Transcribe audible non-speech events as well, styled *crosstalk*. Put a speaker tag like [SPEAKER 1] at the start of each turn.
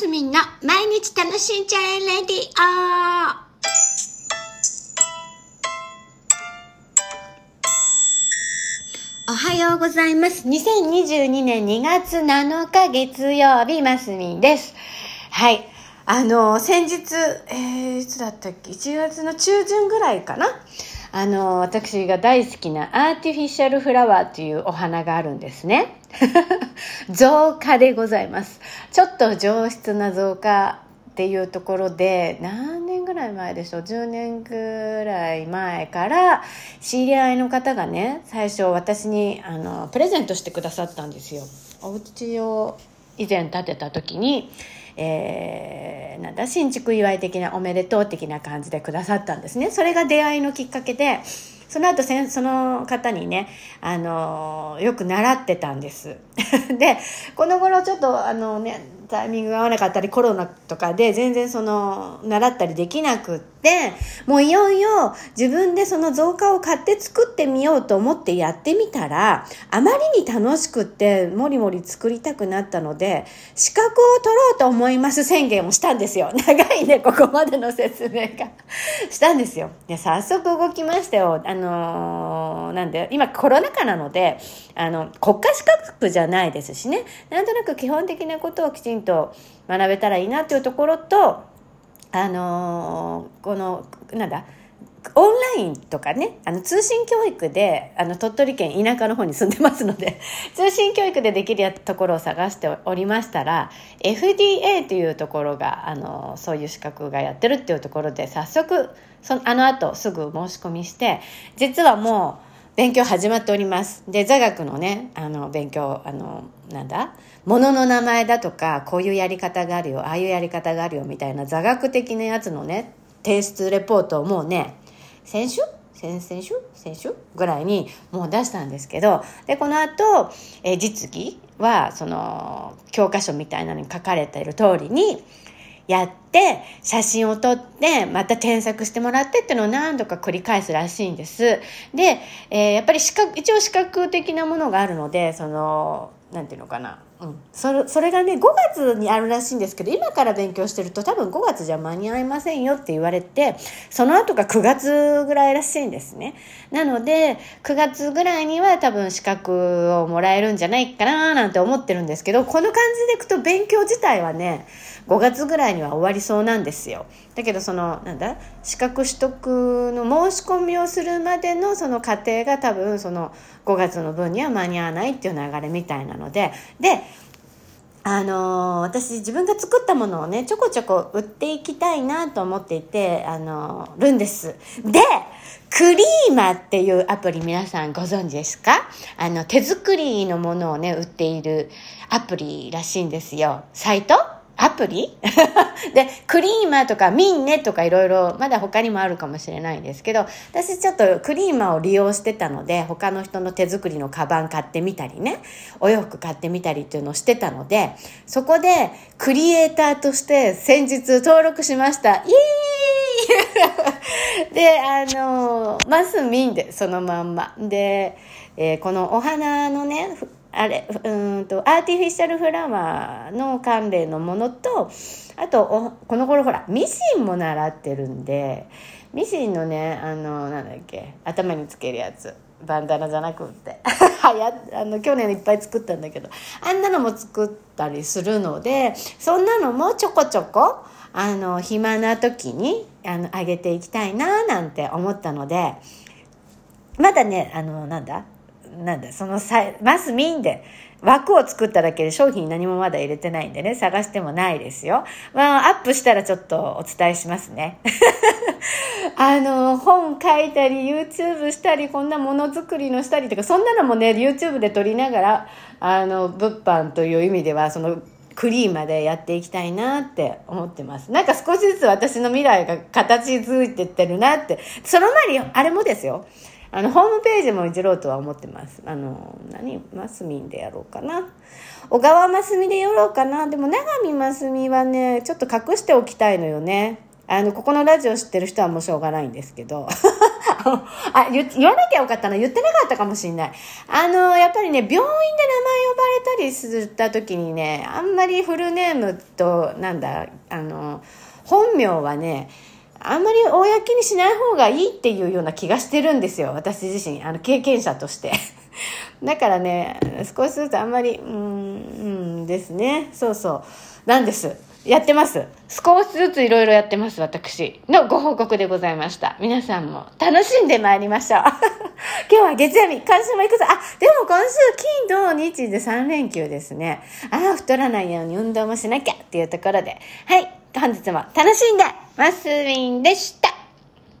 [SPEAKER 1] すみんの毎日楽しんじゃえレディオおはようございます。2022年2月7日月曜日、ますみんです。はい。あの、先日、えー、いつだったっけ ?1 月の中旬ぐらいかな？あの、私が大好きなアーティフィシャルフラワーというお花があるんですね。*laughs* 増加でございます。ちょっと上質な増加っていうところで、何年ぐらい前でしょう ?10 年ぐらい前から、知り合いの方がね、最初私に、あの、プレゼントしてくださったんですよ。お家を以前建てた時に、えー、なんだ新築祝い的なおめでとう的な感じでくださったんですね。それが出会いのきっかけでその後せんその方にね、あのよく習ってたんです。*laughs* でこの頃ちょっとあのねタイミングが合わなかったりコロナとかで全然その習ったりできなくってもういよいよ自分でその増加を買って作ってみようと思ってやってみたらあまりに楽しくってもりもり作りたくなったので資格を取ろうと思います宣言をしたんですよ。*laughs* 長いねここまでの説明が。*laughs* したんですよ。で早速動きましたよ。あのーなんで今コロナ禍なのであの国家資格じゃないですしね。なんとなく基本的なことをきちんと学べたらいいなというところとあのーこのなんだオンラインとかね、あの通信教育で、あの鳥取県田舎の方に住んでますので、*laughs* 通信教育でできるところを探しておりましたら、FDA というところが、あの、そういう資格がやってるっていうところで、早速、そのあの後すぐ申し込みして、実はもう、勉強始まっております。で、座学のね、あの、勉強、あの、なんだ？物の名前だとか、こういうやり方があるよ、ああいうやり方があるよ、みたいな座学的なやつのね、提出レポートをもうね、先週？先々週？先週？ぐらいにもう出したんですけど、で、この後、え実技は、その、教科書みたいなのに書かれている通りに、やって、写真を撮って、また添削してもらってっていうのを何度か繰り返すらしいんです。で、えーやっぱり資格、一応視覚的なものがあるので、その、なんていうのかな。うん。それ、それがね、5月にあるらしいんですけど、今から勉強してると多分5月じゃ間に合いませんよって言われて、その後が9月ぐらいらしいんですね。なので、9月ぐらいには多分資格をもらえるんじゃないかななんて思ってるんですけど、この感じでいくと勉強自体はね、5月ぐらいには終わりそうなんですよ。だけどその、なんだ、資格取得の申し込みをするまでのその過程が多分その5月の分には間に合わないっていう流れみたいなので、で、あのー私自分が作ったものをねちょこちょこ売っていきたいなと思っていて、あのーるんです。でクリーマっていうアプリ皆さんご存知ですか？あの手作りのものをね売っているアプリらしいんですよ。サイト？アプリ？*laughs* で、クリーマーとかミンネとかいろいろ、まだ他にもあるかもしれないんですけど、私ちょっとクリーマーを利用してたので、他の人の手作りのカバン買ってみたりね、お洋服買ってみたりっていうのをしてたので、そこでクリエイターとして先日登録しました。イエーイ *laughs* で、あの、マスミンで、そのまんま。で、えーこのお花のね、あれ、うんと、アーティフィシャルフラワーの関連のものと、あと、おこの頃ほら、ミシンも習ってるんで、ミシンのね、あの、なんだっけ、頭につけるやつ。バンダナじゃなくって。*laughs* はや、あの、去年いっぱい作ったんだけど、あんなのも作ったりするので、そんなのもちょこちょこ、あの、暇な時に、あの、あげていきたいな、なんて思ったので、まだね、あの、なんだなんだ、そのさ、マスミンで枠を作っただけで商品何もまだ入れてないんでね、探してもないですよ。まあ、アップしたらちょっとお伝えしますね。*laughs* あの、本書いたり、YouTube したり、こんなものづくりのしたりとか、そんなのもね、YouTube で撮りながら、あの、物販という意味では、その、クリーまでやっていきたいなって思ってます。なんか少しずつ私の未来が形づいてってるなって。その前に、あれもですよ。あの、ホームページもいじろうとは思ってます。あの、何？マスミンでやろうかな。小川マスミでやろうかな。でも、長見マスミはね、ちょっと隠しておきたいのよね。あの、ここのラジオ知ってる人はもうしょうがないんですけど。*laughs* あ言、言わなきゃよかったな。言ってなかったかもしれない。あの、やっぱりね、病院で名前呼ばれたりすた時にね、あんまりフルネームと、なんだ、あの、本名はね、あんまり公にしない方がいいっていうような気がしてるんですよ。私自身、あの、経験者として。*laughs* だからね、少しずつあんまり、うん、うんですね。そうそう。なんです。やってます。少しずついろいろやってます、私。のご報告でございました。皆さんも楽しんでまいりましょう。*laughs* 今日は月曜日、今週も行くぞ。あ、でも今週金土日で3連休ですね。ああ、太らないように運動もしなきゃっていうところで。はい、本日も楽しんでますみんでした。